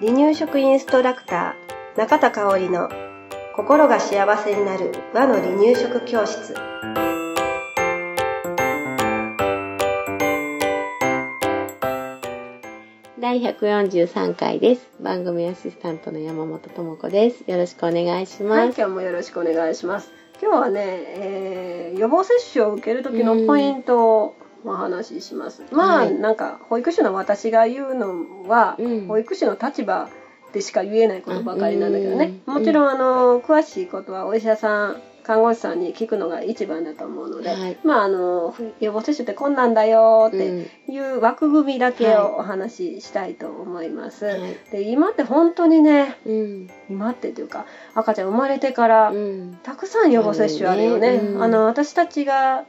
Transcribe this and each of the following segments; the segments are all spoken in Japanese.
離乳食インストラクター中田香織の心が幸せになる和の離乳食教室第143回です。番組アシスタントの山本智子です。よろしくお願いしはい、ます。今日もよろしくお願いします。今日はね、えー予防接種を受ける時のポイントをお話しします。まあ、はいなんか保育士の私が言うのは、うん保育士の立場でしか言えないことばかりなんだけどね。うんもちろんあの詳しいことはお医者さん看護師さんに聞くのが一番だと思うので、はいまああの予防接種ってこんなんだよってうんいう枠組みだけはいをお話ししたいと思います。はいで今って本当にねうん。今ってというか赤ちゃん生まれてからうん。たくさん予防接種あるよね。あるねうんあの私たちが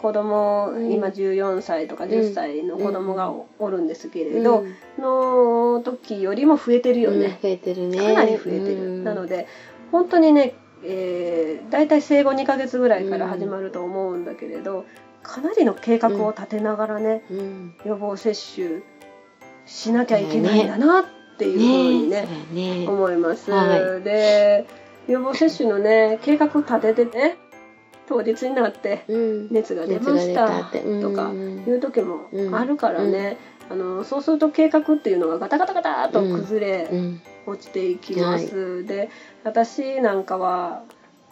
子供、うん今14歳とか10歳の子供がお,、るんですけれうど、んの時よりも増えてるようんね。増えてるね。かなり増えてる。うんなので本当にね、えー、大体生後2ヶ月ぐらいから始まると思うんだけれど、かなりの計画を立てながらね、うん。予防接種しなきゃいけないんだなっていうふうにねそうやね。思います。はで予防接種のね計画立ててね当日になってうん。熱が出ましたとかいう時もあるからね、あのそうすると計画っていうのがガタガタガタっと崩れうん。落ちていきます。で私なんかは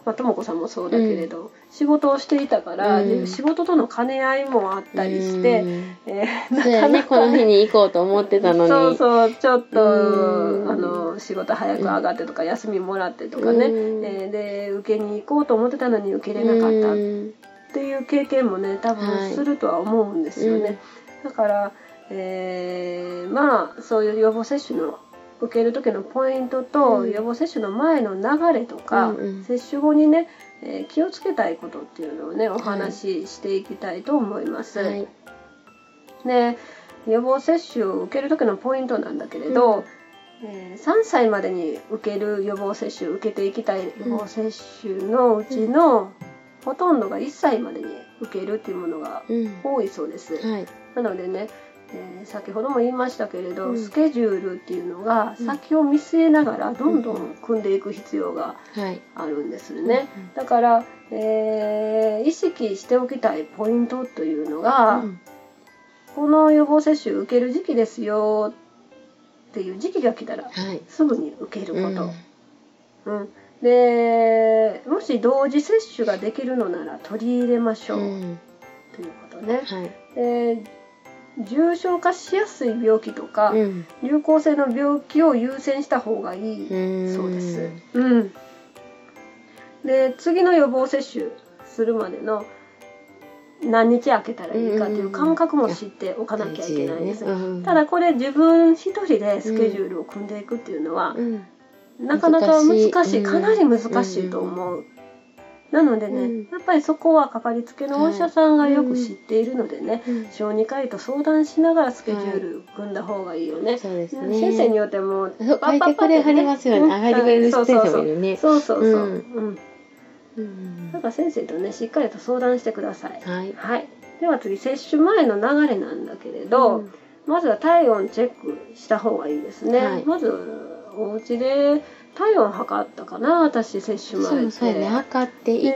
まあ、とも子さんもそうだけれど、仕事をしていたから、うん。仕事との兼ね合いもあったりして、うん。えーな。かなかこの日に行こうと思ってたのに。そうそうちょっと、うん。あの仕事早く上がってとか、休みもらってとかね、うん。えーで受けに行こうと思ってたのに受けれなかった。っうん。ていう経験もね多はい分するとは思うんですよね、だから、えーまあそういう予防接種の受ける時のポイントと、うん予防接種の前の流れとか、うんうん接種後にね、えー気をつけたいことっていうのをねお話ししていきたいと思います。はい。で予防接種を受ける時のポイントなんだけれど、うんえー3歳までに受ける予防接種受けていきたい予防接種のうちの、ほとんどが1歳までに受けるっていうものがうん。多いそうです。はい。なのでね、えー先ほども言いましたけれど、うん。スケジュールっていうのがうん。先を見据えながらどんどん組んでいく必要がはい。あるんですね。だから、えー意識しておきたいポイントというのが、うん。この予防接種受ける時期ですよっていう時期が来たらはい。すぐに受けること、うん。うん。でもし同時接種ができるのなら取り入れましょう、うん。ということね、はい。で重症化しやすい病気とか、うん。流行性の病気を優先した方がいい。うん。そうです。うん。で次の予防接種するまでの何日空けたらいいかっていう感覚も知っておかなきゃいけないです。大事ね。ただこれ自分一人でスケジュールを組んでいくっていうのはう、ん。なかなか難しい。かなり難しいと思う。なのでね、うんやっぱりそこはかかりつけのお医者さんがよく知っているのでね、うん小児科医と相談しながらスケジュール組んだ方がいいよね。そうですね。先生によってもそう書いてくれはりますよね。あ、書いてくれる先生もいるね。そうそうそう。うんうん。うんだから先生とねしっかりと相談してください。はい。はい。では次接種前の流れなんだけれど、うんまずは体温チェックした方がいいですね。はいまずお家で体温測ったかな私接種前。そうそうやね。測っていっ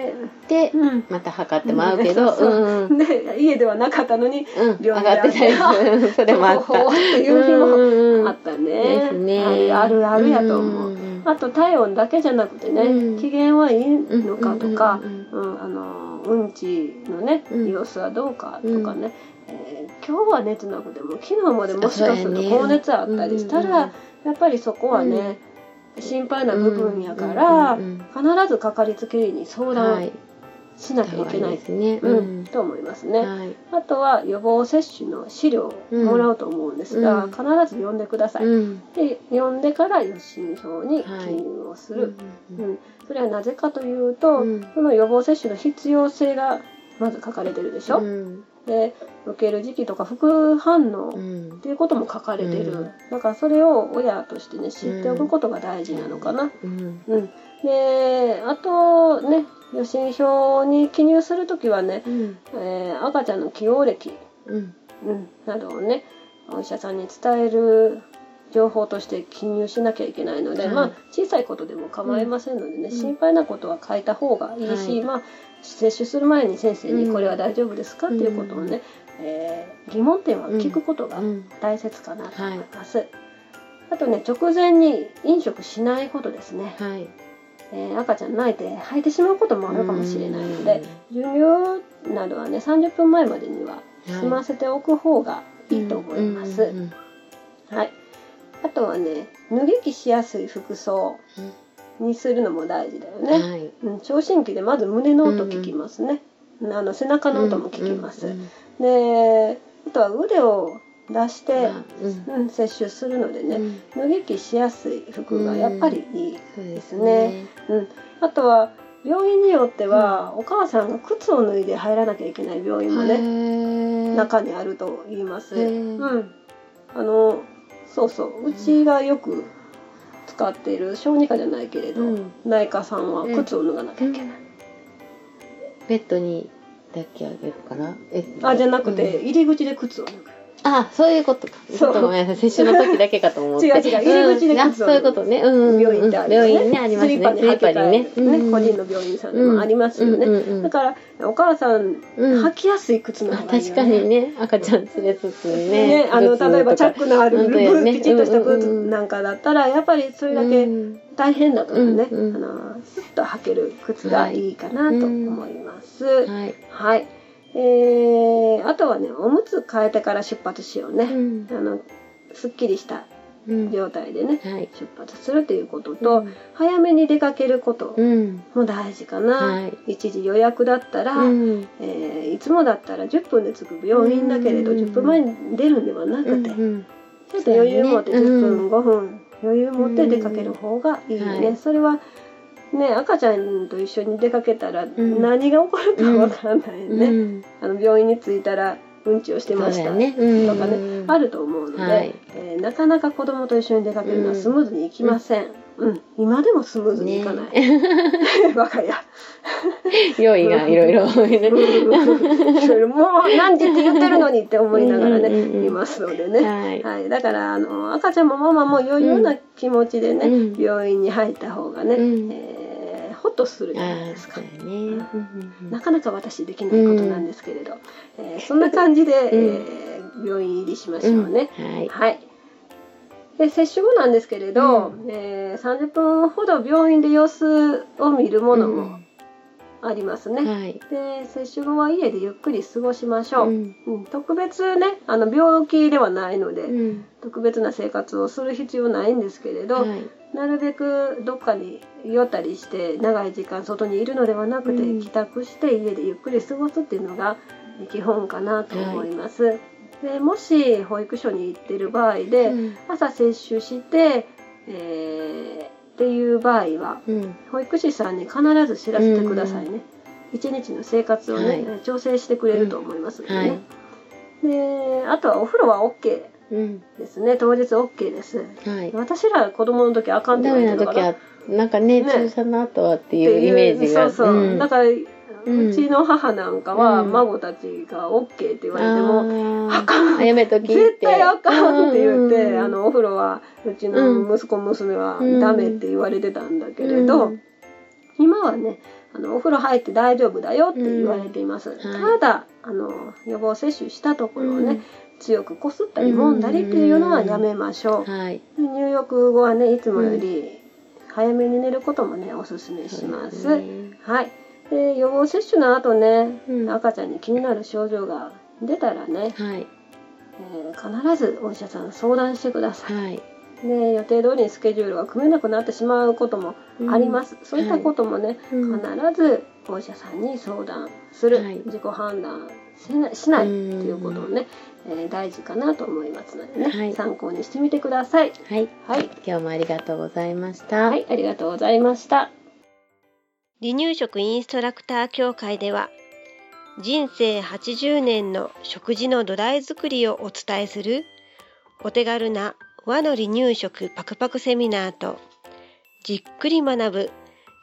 でて、うん。また測ってもらうけど、そうそううんうん。で家ではなかったのにうん、上病院がってたりする。それもあっほほた。っていう日もあっったね。ですね。あるあるやと思う。んんあと体温だけじゃなくてね、うん機嫌はいいのかとか、うんうんあのうんちのね、うん様子はどうかとかね、えー今日は熱なくても昨日までもしかすると高熱あったりしたら、うんやっぱりそこはね、心配な部分やから、必ずかかりつけ医に相は談い。しなきゃいけない、ですね。うんうん。と思いますね。はい。あとは予防接種の資料をもらうと思うんですが、うん必ず読んでください。うん。で読んでから予診票に記入をする、うんうんそれはなぜかというと、うんその予防接種の必要性がまず書かれてるでしょ、うんで受ける時期とか副反応うん。っていうことも書かれてる、うん。だからそれを親としてね知っておくことが大事なのかな、うん。うん、であとね予診票に記入する時はね、うん。えー赤ちゃんの起用歴、うん。うん、などをねお医者さんに伝える情報として記入しなきゃいけないので、はいまあ小さいことでも構いませんのでね、うん。心配なことは書いた方がいいし、はい。まあ接種する前に先生にうん。これは大丈夫ですか、っていうことをね、えー疑問点は聞くことがうん。大切かなと思います。あとね直前に飲食しないことですね、はい。えー赤ちゃん泣いて吐いてしまうこともあるかもしれないので、授乳などはね30分前までには済ませておく方がいいと思います。うんうんはい。あとはね、脱ぎ着しやすい服装にするのも大事だようんね。はいうん、聴診器でまず胸の音聞きますね。あの背中の音も聞きます。うんうんで、あとは腕を出して、あうんうん、摂取するのでね、うん脱ぎ着しやすい服がやっぱりいい。ですねね。うん。あとは病院によっては、お母さんが靴を脱いで入らなきゃいけない病院もね、ね中にあると言います。うん。あの、そうそう、うちがよく使っている小児科じゃないけれど、うん。内科さんは靴を脱がなきゃいけない。ベッドにだけあげるかな？えあ、じゃなくて、うん。入り口で靴を脱ぐ。あそういうことか。そう。ちょっとごめんなさい。接種の時だけかと思って。違う違う。入り口でうんそういうことね。うん。うん。うん病院ってあるよね。病院ねありますね。スリッパに履けたりね、スリッパにね。個人の病院さんでもありますよね。うん。うん。うん。うん。だから、お母さん、うん。履きやすい靴のあ方がいいよ確かにね。赤ちゃん連れつつね。ね、あの例えばチャックのあるね。ーピチッとしたブーツうん。うん。うんなんかだったらやっぱりそれだけうん。大変だからね、うん。うん。あのスッと履ける靴がいいかなと思います。はい。はい、えー、あとはねおむつ変えてから出発しようね、うん。あのすっきりしたうん。状態でねはい。出発するということと、うん。早めに出かけることうん。も大事かな、はい。一時予約だったら、うん。えーいつもだったら10分で着く病院だけれど、うん。10分前に出るんではなくて、うんちょっと余裕持って10そうだね。分、5分余裕持って出かける方がいいよね、はい。それはね赤ちゃんと一緒に出かけたらん。何が起こるかわからないね、うん。あの病院に着いたらうんちをしてましたとかね、あると思うので、はい。えーなかなか子供と一緒に出かけるのはスムーズにいきません、うん。今でもスムーズにいかない、我が家。用意がいろいろ。もう何時って言ってるのにって思いながらね、うんうんうんうん。いますのでね、はい。はい、だからあの赤ちゃんもママも余裕な気持ちでね、うん。病院に入った方がね、うん。えーほっとするじゃないですか。ねうんうんなかなか私できないことなんですけれど、えーそんな感じで、うん。えー病院入りしましょうね。うん。はい。はい。で接種後なんですけれど、えー30分ほど病院で様子を見るものもありますね。はい。で接種後は家でゆっくり過ごしましょう。うん。うん。特別ねあの病気ではないので、うん。特別な生活をする必要ないんですけれど、はいなるべくどっかに寄ったりして長い時間外にいるのではなくて、うん。帰宅して家でゆっくり過ごすっていうのが基本かなと思います。でもし保育所に行ってる場合で、うん。朝接種して、えーっていう場合はうん。保育士さんに必ず知らせてくださいね。一日の生活をね、はい。調整してくれると思いますのでね。はい。であとはお風呂は OK うんですね。当日 OK です。はい。私ら子供の時あかんってダ言われてたから。メな時はなんかねね。注射の後はっていうイメージがそうそう、ん。だから、んうちの母なんかは、うん。孫たちが OK って言われても、ああかん。あやめときって。絶対あかんって言って、うんあのお風呂はうちの息子娘はダメって言われてたんだけれど、うん。今はねあのお風呂入って大丈夫だよって言われています、はい。ただあの予防接種したところをね、うん強くこすったり揉んだりっていうのはやめましょう、はい。で入浴後はねいつもより早めに寝ることもねおすすめします。はい。で予防接種の後ね、うん。赤ちゃんに気になる症状が出たらね、はい。えー必ずお医者さん相談してください。はい。で予定通りにスケジュールが組めなくなってしまうこともあります。そういったこともね、うん。必ずお医者さんに相談する、はい。自己判断しなしないとうんいうことをね、えー大事かなと思いますのでね、はい参考にしてみてください。はいはい。今日もありがとうございましたはい、ありがとうございました。離乳食インストラクター協会では人生80年の食事の土台作りをお伝えするお手軽な和の離乳食パクパクセミナーとじっくり学ぶ